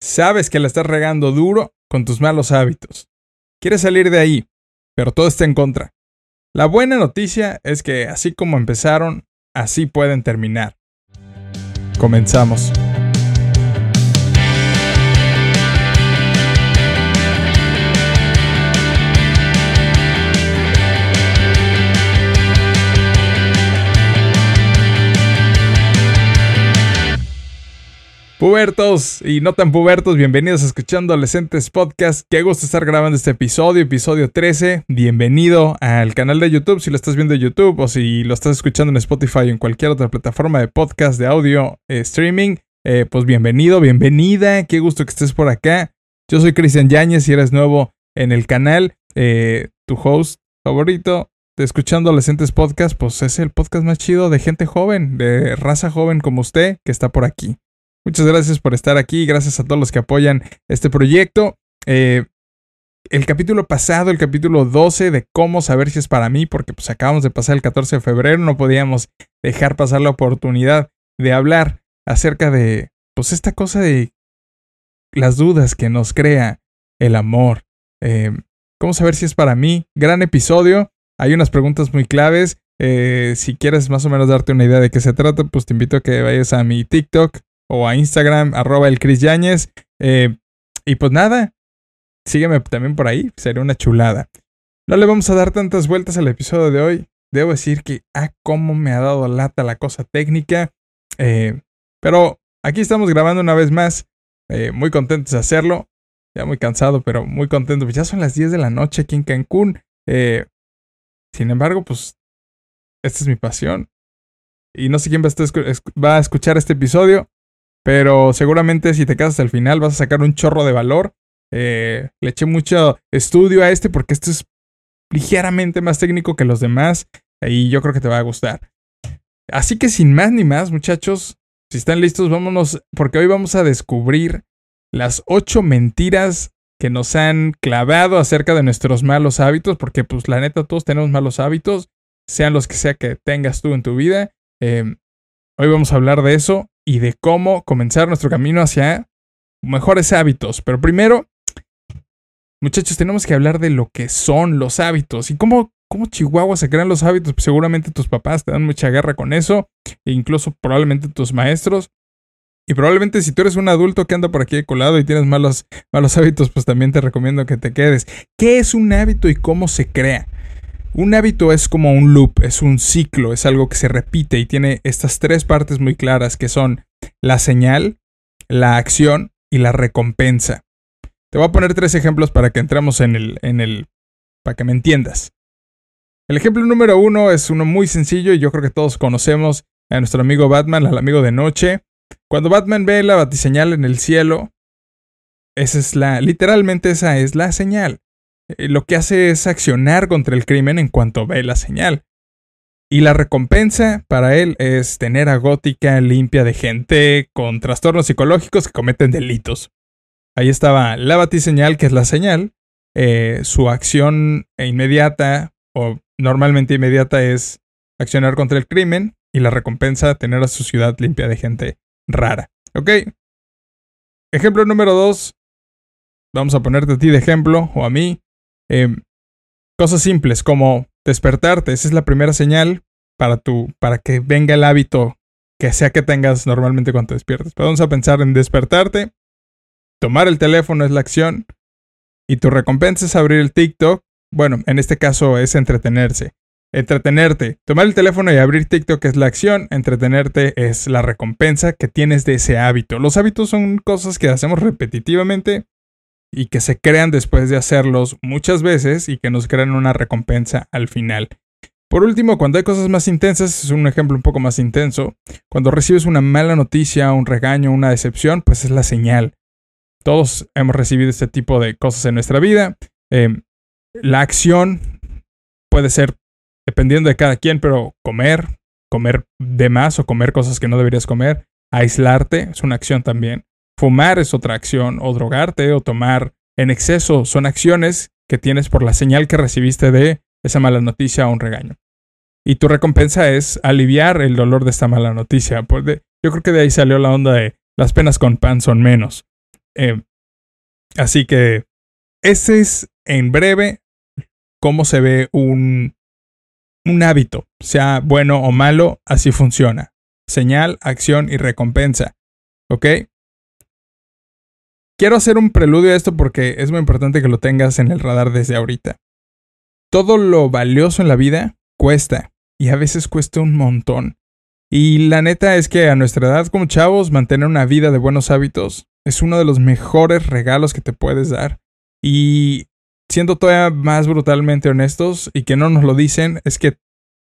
Sabes que la estás regando duro con tus malos hábitos. Quieres salir de ahí, pero todo está en contra. La buena noticia es que así como empezaron, así pueden terminar. Comenzamos. Pubertos y no tan pubertos, bienvenidos a Escuchando Adolescentes Podcast. Qué gusto estar grabando este episodio, episodio 13. Bienvenido al canal de YouTube si lo estás viendo en YouTube o si lo estás escuchando en Spotify o en cualquier otra plataforma de podcast, de audio, eh, streaming. Eh, pues bienvenido, bienvenida. Qué gusto que estés por acá. Yo soy Cristian Yáñez y eres nuevo en el canal. Eh, tu host favorito de Escuchando Adolescentes Podcast, pues es el podcast más chido de gente joven, de raza joven como usted que está por aquí. Muchas gracias por estar aquí, gracias a todos los que apoyan este proyecto. Eh, el capítulo pasado, el capítulo 12 de cómo saber si es para mí, porque pues acabamos de pasar el 14 de febrero, no podíamos dejar pasar la oportunidad de hablar acerca de pues esta cosa de las dudas que nos crea el amor. Eh, ¿Cómo saber si es para mí? Gran episodio. Hay unas preguntas muy claves. Eh, si quieres más o menos darte una idea de qué se trata, pues te invito a que vayas a mi TikTok, o a Instagram, arroba el Chris Yáñez. Eh, y pues nada, sígueme también por ahí, sería una chulada. No le vamos a dar tantas vueltas al episodio de hoy. Debo decir que, ah, cómo me ha dado lata la cosa técnica. Eh, pero aquí estamos grabando una vez más. Eh, muy contentos de hacerlo. Ya muy cansado, pero muy contento. Pues ya son las 10 de la noche aquí en Cancún. sin embargo, pues esta es mi pasión. Y no sé quién va a escuchar este episodio. Pero seguramente si te quedas hasta el final vas a sacar un chorro de valor. Eh, le eché mucho estudio a este porque este es ligeramente más técnico que los demás y yo creo que te va a gustar. Así que sin más ni más, muchachos, si están listos, vámonos porque hoy vamos a descubrir las ocho mentiras que nos han clavado acerca de nuestros malos hábitos, porque pues la neta todos tenemos malos hábitos, sean los que sea que tengas tú en tu vida. Eh, hoy vamos a hablar de eso y de cómo comenzar nuestro camino hacia mejores hábitos. Pero primero, muchachos, tenemos que hablar de lo que son los hábitos y cómo, cómo Chihuahua se crean los hábitos. Pues seguramente tus papás te dan mucha guerra con eso, e incluso probablemente tus maestros. Y probablemente si tú eres un adulto que anda por aquí de colado y tienes malos, malos hábitos, pues también te recomiendo que te quedes. ¿Qué es un hábito y cómo se crea? Un hábito es como un loop, es un ciclo, es algo que se repite y tiene estas tres partes muy claras que son la señal, la acción y la recompensa. Te voy a poner tres ejemplos para que entremos en el, en el, para que me entiendas. El ejemplo número uno es uno muy sencillo y yo creo que todos conocemos a nuestro amigo Batman, al amigo de noche. Cuando Batman ve la batiseñal en el cielo, esa es la, literalmente esa es la señal. Eh, lo que hace es accionar contra el crimen en cuanto ve la señal. Y la recompensa para él es tener a Gótica limpia de gente con trastornos psicológicos que cometen delitos. Ahí estaba la batiseñal, que es la señal. Eh, su acción inmediata, o normalmente inmediata, es accionar contra el crimen. Y la recompensa, tener a su ciudad limpia de gente rara. ¿Ok? Ejemplo número dos. Vamos a ponerte a ti de ejemplo, o a mí. Em, cosas simples como despertarte, esa es la primera señal para, tu, para que venga el hábito que sea que tengas normalmente cuando te despiertas. vamos a pensar en despertarte, tomar el teléfono es la acción y tu recompensa es abrir el TikTok. Bueno, en este caso es entretenerse. Entretenerte. Tomar el teléfono y abrir TikTok es la acción. Entretenerte es la recompensa que tienes de ese hábito. Los hábitos son cosas que hacemos repetitivamente y que se crean después de hacerlos muchas veces y que nos crean una recompensa al final. Por último, cuando hay cosas más intensas, es un ejemplo un poco más intenso, cuando recibes una mala noticia, un regaño, una decepción, pues es la señal. Todos hemos recibido este tipo de cosas en nuestra vida. Em, la acción puede ser, dependiendo de cada quien, pero comer, comer de más o comer cosas que no deberías comer, aislarte, es una acción también. Fumar es otra acción, o drogarte, o tomar en exceso, son acciones que tienes por la señal que recibiste de esa mala noticia o un regaño. Y tu recompensa es aliviar el dolor de esta mala noticia. Pues yo creo que de ahí salió la onda de las penas con pan son menos. Eh, así que ese es en breve cómo se ve un, un hábito, sea bueno o malo, así funciona. Señal, acción y recompensa. ¿Ok? Quiero hacer un preludio a esto porque es muy importante que lo tengas en el radar desde ahorita. Todo lo valioso en la vida cuesta y a veces cuesta un montón. Y la neta es que a nuestra edad como chavos mantener una vida de buenos hábitos es uno de los mejores regalos que te puedes dar. Y siendo todavía más brutalmente honestos y que no nos lo dicen, es que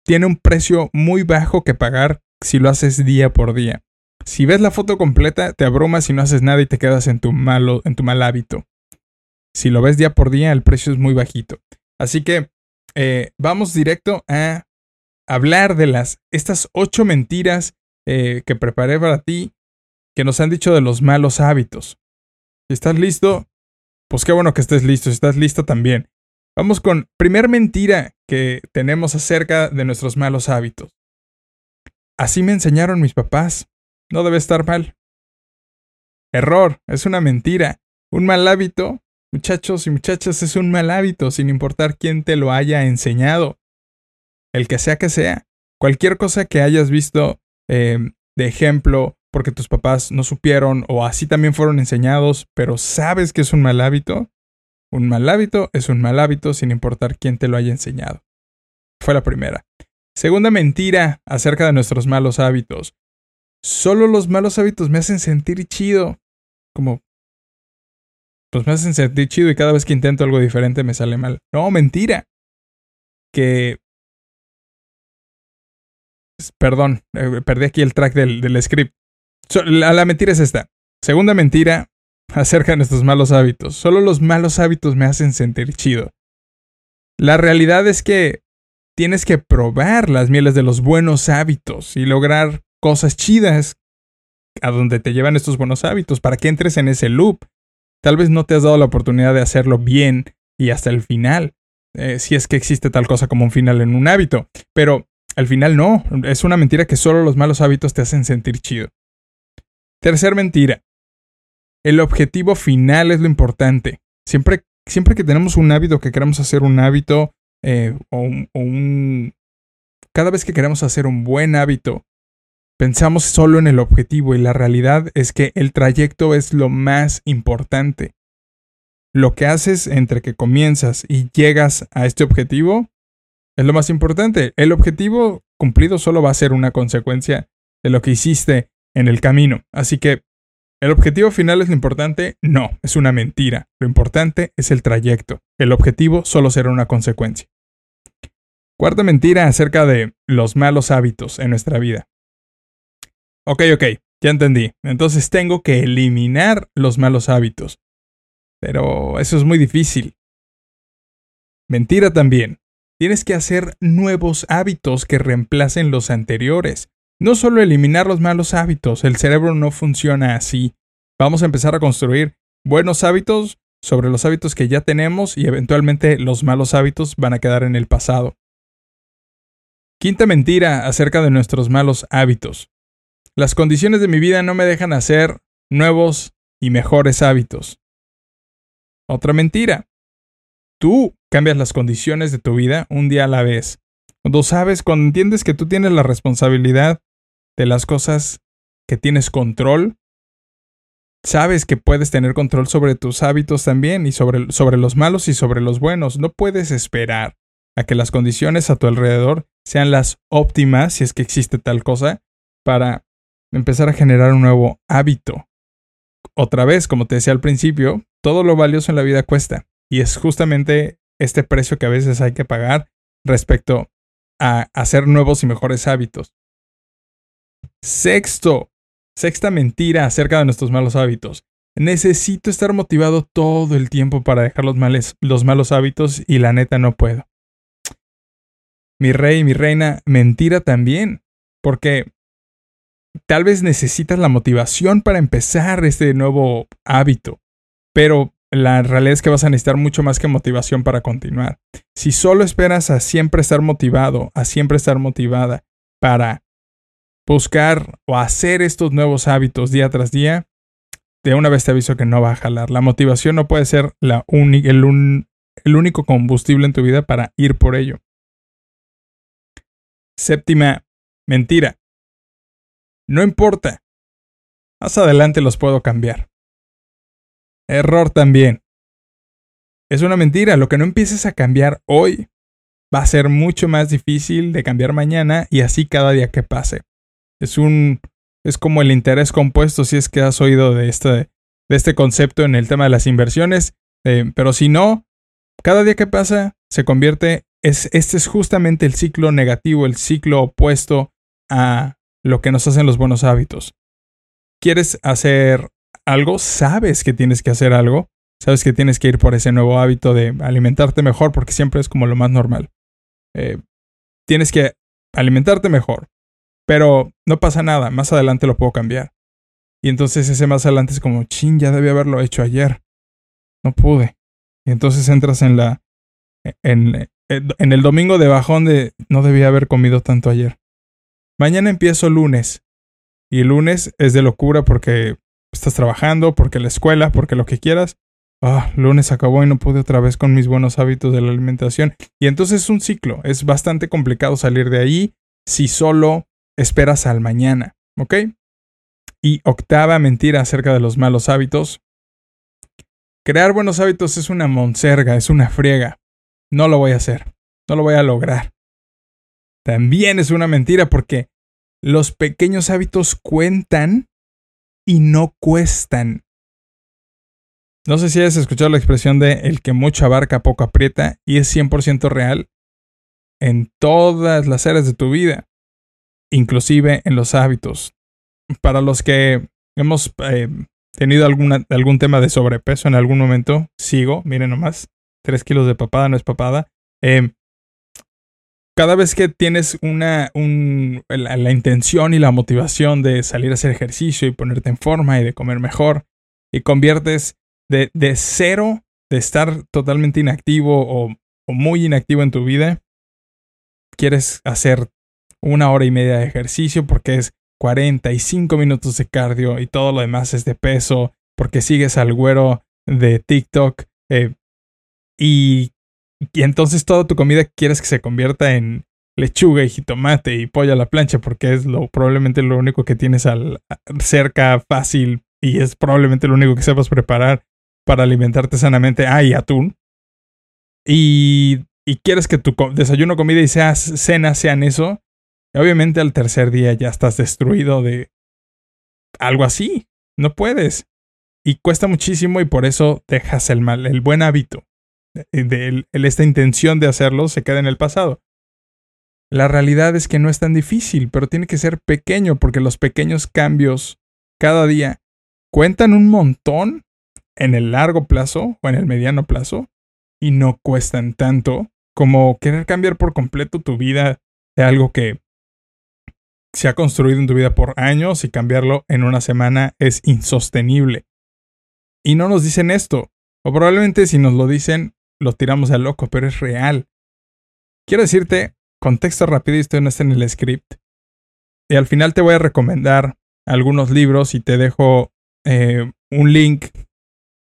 tiene un precio muy bajo que pagar si lo haces día por día. Si ves la foto completa, te abrumas y no haces nada y te quedas en tu, malo, en tu mal hábito. Si lo ves día por día, el precio es muy bajito. Así que eh, vamos directo a hablar de las estas ocho mentiras eh, que preparé para ti que nos han dicho de los malos hábitos. Si estás listo, pues qué bueno que estés listo. Si estás listo también. Vamos con primer mentira que tenemos acerca de nuestros malos hábitos. Así me enseñaron mis papás. No debe estar mal. Error, es una mentira. Un mal hábito, muchachos y muchachas, es un mal hábito sin importar quién te lo haya enseñado. El que sea que sea. Cualquier cosa que hayas visto eh, de ejemplo porque tus papás no supieron o así también fueron enseñados, pero sabes que es un mal hábito, un mal hábito es un mal hábito sin importar quién te lo haya enseñado. Fue la primera. Segunda mentira acerca de nuestros malos hábitos. Solo los malos hábitos me hacen sentir chido. Como... Pues me hacen sentir chido y cada vez que intento algo diferente me sale mal. No, mentira. Que... Perdón, eh, perdí aquí el track del, script la, mentira es esta. Segunda mentira acerca de nuestros malos hábitos. Solo los malos hábitos me hacen sentir chido. La realidad es que tienes que probar las mieles de los buenos hábitos y lograr cosas chidas a donde te llevan estos buenos hábitos para que entres en ese loop. Tal vez no te has dado la oportunidad de hacerlo bien y hasta el final, eh, si es que existe tal cosa como un final en un hábito, pero al final no, es una mentira que solo los malos hábitos te hacen sentir chido. Tercer mentira. El objetivo final es lo importante. Siempre, siempre que tenemos un hábito, que queremos hacer un hábito, eh, o, un... Cada vez que queremos hacer un buen hábito, pensamos solo en el objetivo y la realidad es que el trayecto es lo más importante. Lo que haces entre que comienzas y llegas a este objetivo es lo más importante. El objetivo cumplido solo va a ser una consecuencia de lo que hiciste en el camino. Así que, ¿el objetivo final es lo importante? No, es una mentira. Lo importante es el trayecto. El objetivo solo será una consecuencia. Cuarta mentira acerca de los malos hábitos en nuestra vida. Ok, ok, ya entendí. Entonces tengo que eliminar los malos hábitos. Pero eso es muy difícil. Mentira también. Tienes que hacer nuevos hábitos que reemplacen los anteriores. No solo eliminar los malos hábitos, el cerebro no funciona así. Vamos a empezar a construir buenos hábitos sobre los hábitos que ya tenemos y eventualmente los malos hábitos van a quedar en el pasado. Quinta mentira acerca de nuestros malos hábitos. Las condiciones de mi vida no me dejan hacer nuevos y mejores hábitos. Otra mentira. Tú cambias las condiciones de tu vida un día a la vez. Cuando sabes, cuando entiendes que tú tienes la responsabilidad de las cosas que tienes control, sabes que puedes tener control sobre tus hábitos también y sobre, sobre los malos y sobre los buenos. No puedes esperar a que las condiciones a tu alrededor sean las óptimas, si es que existe tal cosa, para empezar a generar un nuevo hábito. Otra vez, como te decía al principio, todo lo valioso en la vida cuesta. Y es justamente este precio que a veces hay que pagar respecto a hacer nuevos y mejores hábitos. Sexto, sexta mentira acerca de nuestros malos hábitos. Necesito estar motivado todo el tiempo para dejar los, los malos hábitos y la neta no puedo. Mi rey, mi reina, mentira también, porque tal vez necesitas la motivación para empezar este nuevo hábito, pero la realidad es que vas a necesitar mucho más que motivación para continuar. Si solo esperas a siempre estar motivado, a siempre estar motivada para buscar o hacer estos nuevos hábitos día tras día, de una vez te aviso que no va a jalar. La motivación no puede ser la el, el único combustible en tu vida para ir por ello. Séptima mentira. No importa. Más adelante los puedo cambiar. Error también. Es una mentira. Lo que no empieces a cambiar hoy va a ser mucho más difícil de cambiar mañana y así cada día que pase. Es un es como el interés compuesto si es que has oído de este, de este concepto en el tema de las inversiones, eh, pero si no, cada día que pasa se convierte es este es justamente el ciclo negativo, el ciclo opuesto a lo que nos hacen los buenos hábitos. ¿Quieres hacer algo? Sabes que tienes que hacer algo. Sabes que tienes que ir por ese nuevo hábito de alimentarte mejor porque siempre es como lo más normal. Eh, tienes que alimentarte mejor. Pero no pasa nada, más adelante lo puedo cambiar. Y entonces ese más adelante es como, chin, ya debí haberlo hecho ayer. No pude. Y entonces entras en la. En, en el domingo de bajón de no debía haber comido tanto ayer. Mañana empiezo lunes. Y lunes es de locura porque estás trabajando, porque la escuela, porque lo que quieras. Ah, lunes acabó y no pude otra vez con mis buenos hábitos de la alimentación. Y entonces es un ciclo. Es bastante complicado salir de ahí si solo esperas al mañana. ¿Ok? Y octava mentira acerca de los malos hábitos. Crear buenos hábitos es una monserga, es una friega. No lo voy a hacer. No lo voy a lograr. También es una mentira porque los pequeños hábitos cuentan y no cuestan. No sé si has escuchado la expresión de el que mucho abarca poco aprieta y es 100% real en todas las áreas de tu vida, inclusive en los hábitos. Para los que hemos eh, tenido algún tema de sobrepeso en algún momento, sigo, miren nomás, 3 kilos de papada no es papada. Eh, cada vez que tienes una, la, intención y la motivación de salir a hacer ejercicio y ponerte en forma y de comer mejor, y conviertes de, cero, de estar totalmente inactivo o, muy inactivo en tu vida, quieres hacer una hora y media de ejercicio porque es 45 minutos de cardio y todo lo demás es de peso, porque sigues al güero de TikTok eh, y, y, entonces toda tu comida quieres que se convierta en lechuga y jitomate y pollo a la plancha porque es lo probablemente lo único que tienes al, cerca fácil y es probablemente lo único que sepas preparar para alimentarte sanamente, hay atún. Y, y quieres que tu desayuno, comida y seas, cena sean eso. obviamente al tercer día ya estás destruido de algo así. No puedes. Y cuesta muchísimo y por eso dejas el mal, el buen hábito. De, esta intención de hacerlo se queda en el pasado. La realidad es que no es tan difícil, pero tiene que ser pequeño porque los pequeños cambios cada día cuentan un montón en el largo plazo o en el mediano plazo y no cuestan tanto como querer cambiar por completo tu vida de algo que se ha construido en tu vida por años y cambiarlo en una semana es insostenible. Y no nos dicen esto, o probablemente si nos lo dicen lo tiramos al loco, pero es real. Quiero decirte, contexto rápido, esto no está en el script. Y al final te voy a recomendar algunos libros y te dejo eh, un link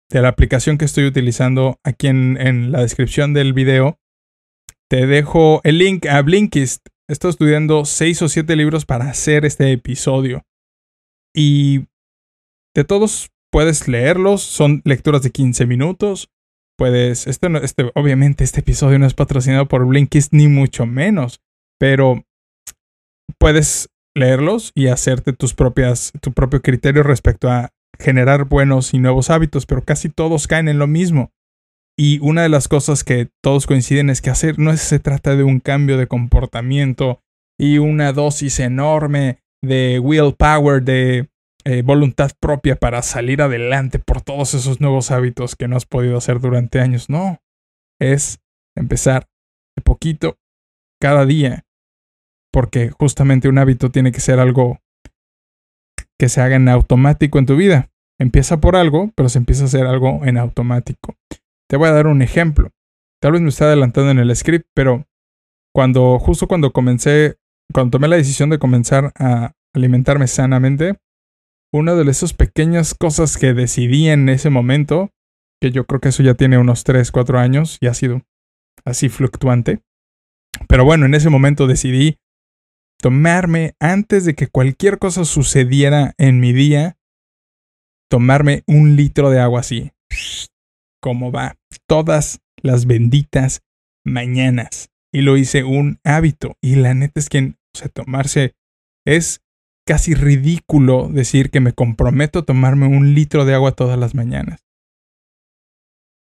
de la aplicación que estoy utilizando aquí en, la descripción del video. Te dejo el link a Blinkist. Estoy estudiando seis o siete libros para hacer este episodio. Y de todos puedes leerlos. Son lecturas de 15 minutos. Puedes. Este, este, obviamente, este episodio no es patrocinado por Blinkist, ni mucho menos. Pero puedes leerlos y hacerte tus propias, tu propio criterio respecto a generar buenos y nuevos hábitos, pero casi todos caen en lo mismo. Y una de las cosas que todos coinciden es que hacer no se trata de un cambio de comportamiento y una dosis enorme de willpower, de eh, voluntad propia para salir adelante por todos esos nuevos hábitos que no has podido hacer durante años. No, es empezar de poquito cada día, porque justamente un hábito tiene que ser algo que se haga en automático en tu vida. Empieza por algo, pero se empieza a hacer algo en automático. Te voy a dar un ejemplo. Tal vez me esté adelantando en el script, pero cuando, justo cuando comencé, cuando tomé la decisión de comenzar a alimentarme sanamente, una de esas pequeñas cosas que decidí en ese momento, que yo creo que eso ya tiene unos 3, 4 años y ha sido así fluctuante. Pero bueno, en ese momento decidí tomarme, antes de que cualquier cosa sucediera en mi día, tomarme un litro de agua así. Como va, todas las benditas mañanas. Y lo hice un hábito. Y la neta es que, o sea, tomarse es casi ridículo decir que me comprometo a tomarme un litro de agua todas las mañanas.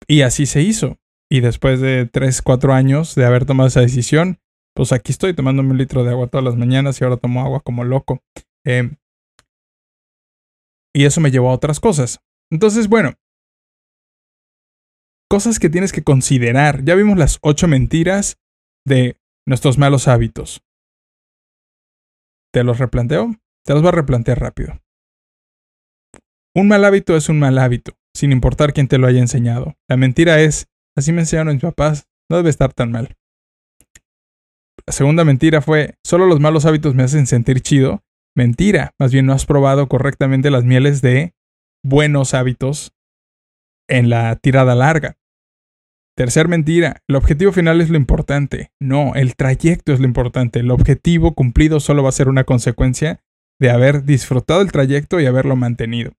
Y así se hizo. Y después de 3, 4 años de haber tomado esa decisión, pues aquí estoy tomándome un litro de agua todas las mañanas y ahora tomo agua como loco. Em, y eso me llevó a otras cosas. Entonces, bueno, cosas que tienes que considerar. Ya vimos las 8 mentiras de nuestros malos hábitos. ¿Te los replanteo? Te los voy a replantear rápido. Un mal hábito es un mal hábito, sin importar quién te lo haya enseñado. La mentira es, así me enseñaron mis papás, no debe estar tan mal. La segunda mentira fue, solo los malos hábitos me hacen sentir chido. Mentira, más bien no has probado correctamente las mieles de buenos hábitos en la tirada larga. Tercer mentira, el objetivo final es lo importante. No, el trayecto es lo importante. El objetivo cumplido solo va a ser una consecuencia de haber disfrutado el trayecto y haberlo mantenido.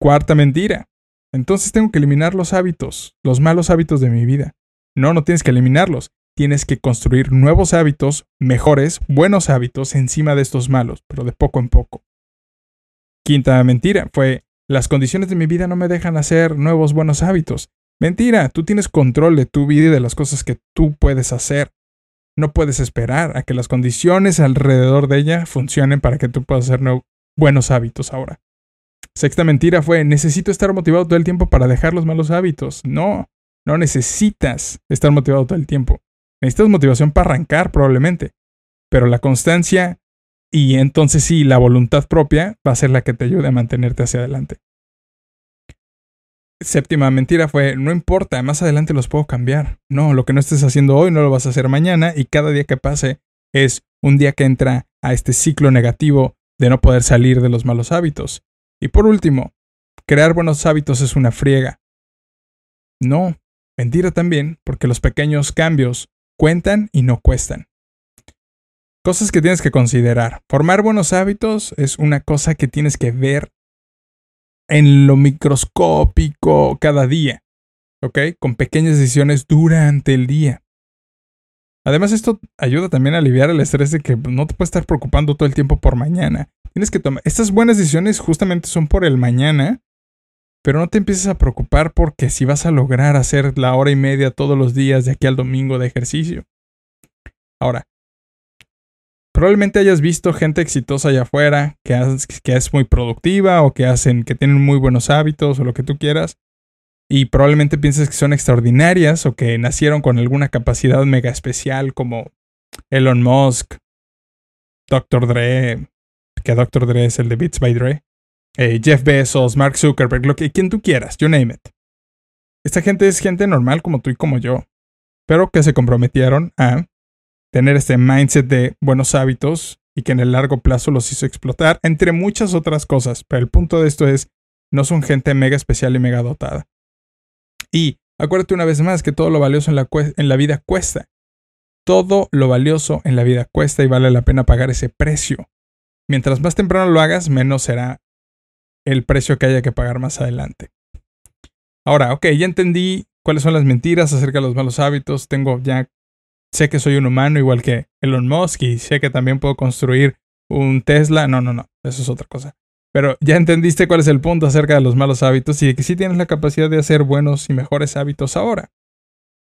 Cuarta mentira, entonces tengo que eliminar los hábitos, los malos hábitos de mi vida. No, no tienes que eliminarlos. Tienes que construir nuevos hábitos, mejores, buenos hábitos encima de estos malos, pero de poco en poco. Quinta mentira fue, las condiciones de mi vida no me dejan hacer nuevos buenos hábitos. Mentira, tú tienes control de tu vida y de las cosas que tú puedes hacer. No puedes esperar a que las condiciones alrededor de ella funcionen para que tú puedas hacer buenos hábitos ahora. Sexta mentira fue, necesito estar motivado todo el tiempo para dejar los malos hábitos. No, no necesitas estar motivado todo el tiempo. Necesitas motivación para arrancar probablemente. Pero la constancia y entonces sí, la voluntad propia va a ser la que te ayude a mantenerte hacia adelante séptima mentira fue, no importa, más adelante los puedo cambiar. No, lo que no estés haciendo hoy no lo vas a hacer mañana y cada día que pase es un día que entra a este ciclo negativo de no poder salir de los malos hábitos. Y por último, crear buenos hábitos es una friega. No, mentira también, porque los pequeños cambios cuentan y no cuestan. Cosas que tienes que considerar. Formar buenos hábitos es una cosa que tienes que ver en lo microscópico cada día, ¿ok? Con pequeñas decisiones durante el día. Además, esto ayuda también a aliviar el estrés de que no te puedes estar preocupando todo el tiempo por mañana. Tienes que tomar. Estas buenas decisiones justamente son por el mañana, pero no te empieces a preocupar porque si vas a lograr hacer la hora y media todos los días de aquí al domingo de ejercicio. Ahora, Probablemente hayas visto gente exitosa allá afuera que, es muy productiva o que hacen, que tienen muy buenos hábitos o lo que tú quieras. Y probablemente pienses que son extraordinarias o que nacieron con alguna capacidad mega especial como Elon Musk, Dr. Dre, que Dr. Dre es el de Beats by Dre, eh, Jeff Bezos, Mark Zuckerberg, lo que quien tú quieras, you name it. Esta gente es gente normal como tú y como yo, pero que se comprometieron a tener este mindset de buenos hábitos y que en el largo plazo los hizo explotar, entre muchas otras cosas. Pero el punto de esto es, no son gente mega especial y mega dotada. Y acuérdate una vez más que todo lo valioso en la, vida cuesta. Todo lo valioso en la vida cuesta y vale la pena pagar ese precio. Mientras más temprano lo hagas, menos será el precio que haya que pagar más adelante. Ahora, ok, ya entendí cuáles son las mentiras acerca de los malos hábitos. Tengo ya sé que soy un humano igual que Elon Musk y sé que también puedo construir un Tesla. No, no, no, eso es otra cosa. Pero ya entendiste cuál es el punto acerca de los malos hábitos y de que sí tienes la capacidad de hacer buenos y mejores hábitos ahora.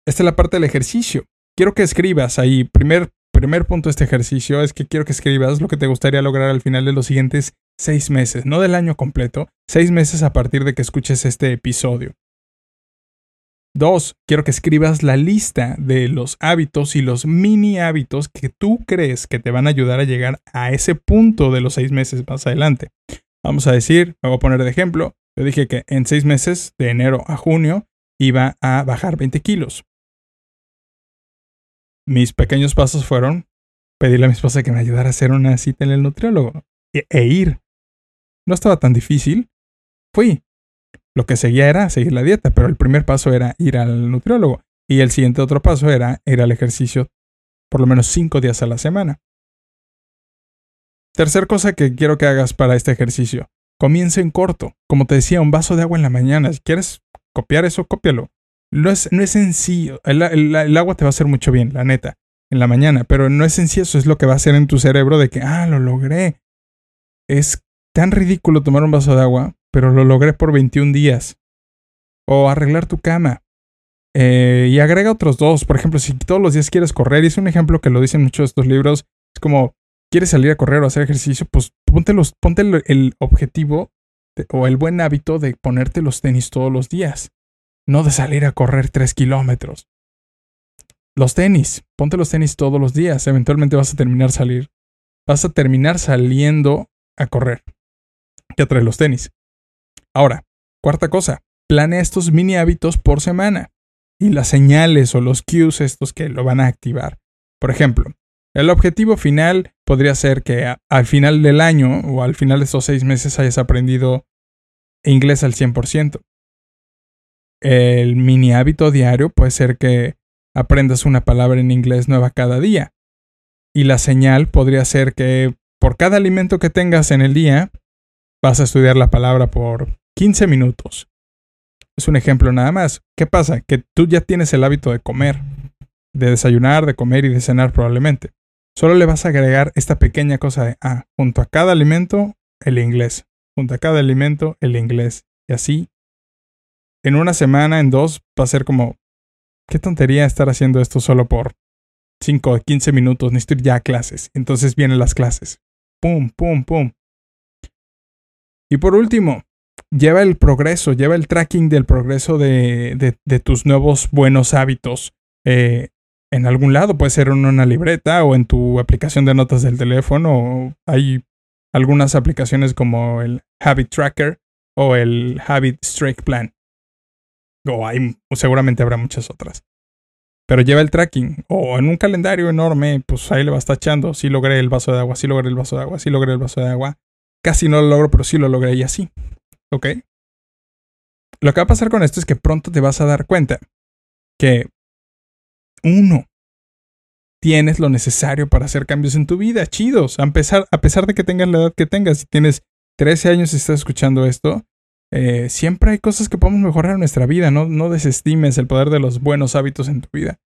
Esta es la parte del ejercicio. Quiero que escribas ahí. Primer, primer punto de este ejercicio es que quiero que escribas lo que te gustaría lograr al final de los siguientes seis meses, no del año completo, seis meses a partir de que escuches este episodio. Dos, quiero que escribas la lista de los hábitos y los mini hábitos que tú crees que te van a ayudar a llegar a ese punto de los seis meses más adelante. Vamos a decir, me voy a poner de ejemplo, yo dije que en seis meses, de enero a junio, iba a bajar 20 kilos. Mis pequeños pasos fueron pedirle a mi esposa que me ayudara a hacer una cita en el nutriólogo e, e ir. no estaba tan difícil. Fui. Lo que seguía era seguir la dieta, pero el primer paso era ir al nutriólogo. Y el siguiente otro paso era ir al ejercicio por lo menos cinco días a la semana. Tercer cosa que quiero que hagas para este ejercicio. Comience en corto. Como te decía, un vaso de agua en la mañana. Si quieres copiar eso, cópialo. No es, no es sencillo. El, el, agua te va a hacer mucho bien, la neta, en la mañana. Pero no es sencillo. Eso es lo que va a hacer en tu cerebro de que, ah, lo logré. Es tan ridículo tomar un vaso de agua, pero lo logré por 21 días. O arreglar tu cama. Eh, y agrega otros dos. Por ejemplo, si todos los días quieres correr, y es un ejemplo que lo dicen muchos de estos libros, es como, quieres salir a correr o hacer ejercicio, pues ponte, los, ponte el, objetivo o el buen hábito de ponerte los tenis todos los días. No de salir a correr tres kilómetros. Los tenis, ponte los tenis todos los días. Eventualmente vas a terminar salir. Vas a terminar saliendo a correr. Ya traes los tenis. Ahora, cuarta cosa, planea estos mini hábitos por semana y las señales o los cues estos que lo van a activar. Por ejemplo, el objetivo final podría ser que al final del año o al final de estos seis meses hayas aprendido inglés al 100%. El mini hábito diario puede ser que aprendas una palabra en inglés nueva cada día. Y la señal podría ser que por cada alimento que tengas en el día, vas a estudiar la palabra por 15 minutos. Es un ejemplo nada más. ¿Qué pasa? Que tú ya tienes el hábito de comer, de desayunar, de comer y de cenar probablemente. Solo le vas a agregar esta pequeña cosa de, ah, junto a cada alimento, el inglés. Junto a cada alimento, el inglés. Y así, en una semana, en dos, va a ser como, qué tontería estar haciendo esto solo por 5 o 15 minutos, necesito ir ya a clases. Entonces vienen las clases. Pum, pum, pum. Y por último, lleva el progreso, lleva el tracking del progreso de, tus nuevos buenos hábitos eh, en algún lado. Puede ser en una libreta o en tu aplicación de notas del teléfono. Hay algunas aplicaciones como el Habit Tracker o el Habit Strike Plan. O hay, seguramente habrá muchas otras. Pero lleva el tracking. O en un calendario enorme, pues ahí le vas tachando. Si logré el vaso de agua, si logré el vaso de agua, si logré el vaso de agua. Casi no lo logro, pero sí lo logré y así. ¿Ok? Lo que va a pasar con esto es que pronto te vas a dar cuenta que uno, tienes lo necesario para hacer cambios en tu vida, chidos. A pesar, a pesar de que tengas la edad que tengas, si tienes 13 años y estás escuchando esto, eh, siempre hay cosas que podemos mejorar en nuestra vida. No, no desestimes el poder de los buenos hábitos en tu vida.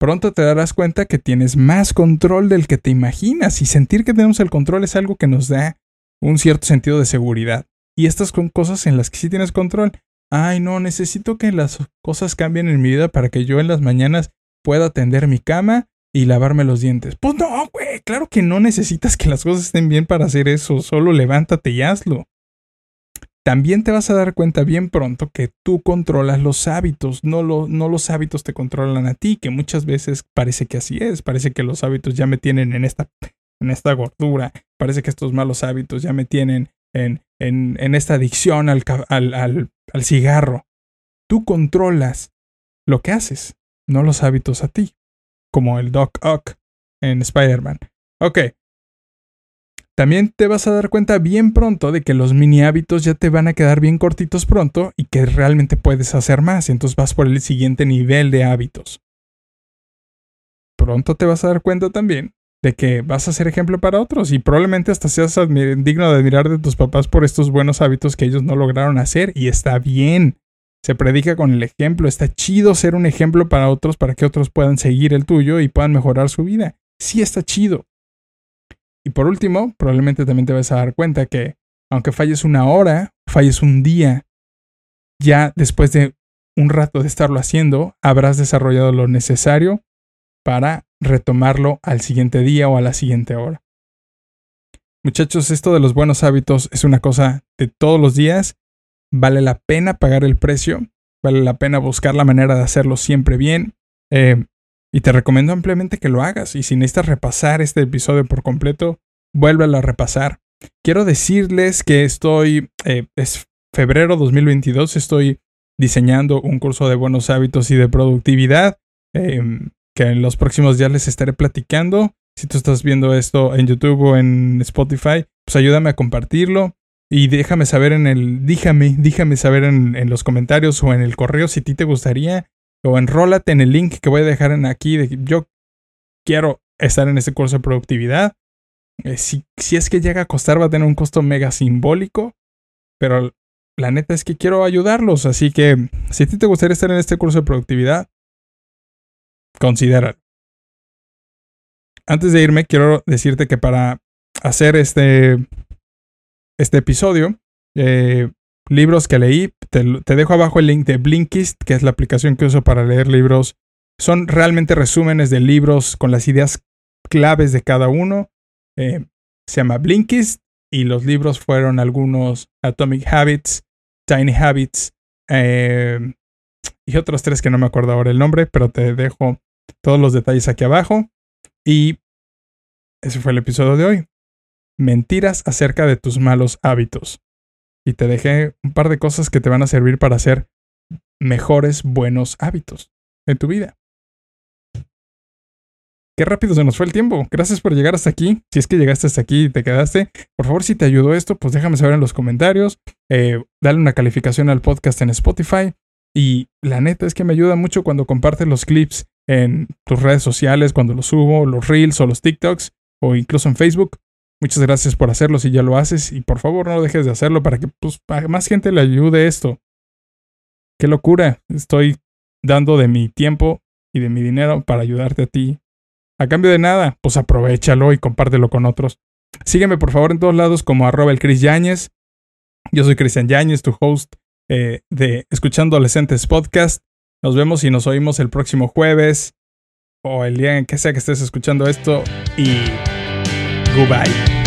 Pronto te darás cuenta que tienes más control del que te imaginas y sentir que tenemos el control es algo que nos da un cierto sentido de seguridad. Y estas son cosas en las que sí tienes control. Ay, no, necesito que las cosas cambien en mi vida para que yo en las mañanas pueda tender mi cama y lavarme los dientes. Pues no, güey, claro que no necesitas que las cosas estén bien para hacer eso, solo levántate y hazlo. También te vas a dar cuenta bien pronto que tú controlas los hábitos, no, no los hábitos te controlan a ti, que muchas veces parece que así es, parece que los hábitos ya me tienen en esta, en esta gordura, parece que estos malos hábitos ya me tienen en, en, esta adicción al, al, al, cigarro. Tú controlas lo que haces, no los hábitos a ti, como el Doc Ock en Spider-Man. Ok. También te vas a dar cuenta bien pronto de que los mini hábitos ya te van a quedar bien cortitos pronto y que realmente puedes hacer más. Entonces vas por el siguiente nivel de hábitos. Pronto te vas a dar cuenta también de que vas a ser ejemplo para otros y probablemente hasta seas digno de admirar de tus papás por estos buenos hábitos que ellos no lograron hacer y está bien. Se predica con el ejemplo, está chido ser un ejemplo para otros para que otros puedan seguir el tuyo y puedan mejorar su vida. Sí está chido. Y por último, probablemente también te vas a dar cuenta que aunque falles una hora, falles un día, ya después de un rato de estarlo haciendo, habrás desarrollado lo necesario para retomarlo al siguiente día o a la siguiente hora. Muchachos, esto de los buenos hábitos es una cosa de todos los días. Vale la pena pagar el precio, vale la pena buscar la manera de hacerlo siempre bien. Eh, y te recomiendo ampliamente que lo hagas. Y si necesitas repasar este episodio por completo, vuélvelo a repasar. Quiero decirles que estoy, eh, es febrero 2022, estoy diseñando un curso de buenos hábitos y de productividad. Em, que en los próximos días les estaré platicando. Si tú estás viendo esto en YouTube o en Spotify, pues ayúdame a compartirlo. Y déjame saber en el, díjame, díjame saber en, los comentarios o en el correo si a ti te gustaría. O enrólate en el link que voy a dejar en aquí. De, yo quiero estar en este curso de productividad. Eh, si, si es que llega a costar, va a tener un costo mega simbólico. Pero la neta es que quiero ayudarlos. Así que si a ti te gustaría estar en este curso de productividad, considéralo. Antes de irme, quiero decirte que para hacer este, este episodio, eh, libros que leí, te, te, dejo abajo el link de Blinkist, que es la aplicación que uso para leer libros. Son realmente resúmenes de libros con las ideas claves de cada uno. Eh, se llama Blinkist y los libros fueron algunos Atomic Habits, Tiny Habits eh, y otros tres que no me acuerdo ahora el nombre, pero te dejo todos los detalles aquí abajo. Y ese fue el episodio de hoy. Mentiras acerca de tus malos hábitos. Y te dejé un par de cosas que te van a servir para hacer mejores buenos hábitos en tu vida. Qué rápido se nos fue el tiempo. Gracias por llegar hasta aquí. Si es que llegaste hasta aquí y te quedaste, por favor, si te ayudó esto, pues déjame saber en los comentarios. Eh, dale una calificación al podcast en Spotify. Y la neta es que me ayuda mucho cuando compartes los clips en tus redes sociales, cuando los subo, los reels o los TikToks, o incluso en Facebook. Muchas gracias por hacerlo si ya lo haces. Y por favor, no dejes de hacerlo para que pues, más gente le ayude esto. Qué locura. Estoy dando de mi tiempo y de mi dinero para ayudarte a ti a cambio de nada, pues aprovechalo y compártelo con otros. Sígueme por favor en todos lados como arroba el Chris Yáñez. Yo soy Cristian Yáñez, tu host eh, de Escuchando Adolescentes Podcast. Nos vemos y nos oímos el próximo jueves o el día en que sea que estés escuchando esto y goodbye.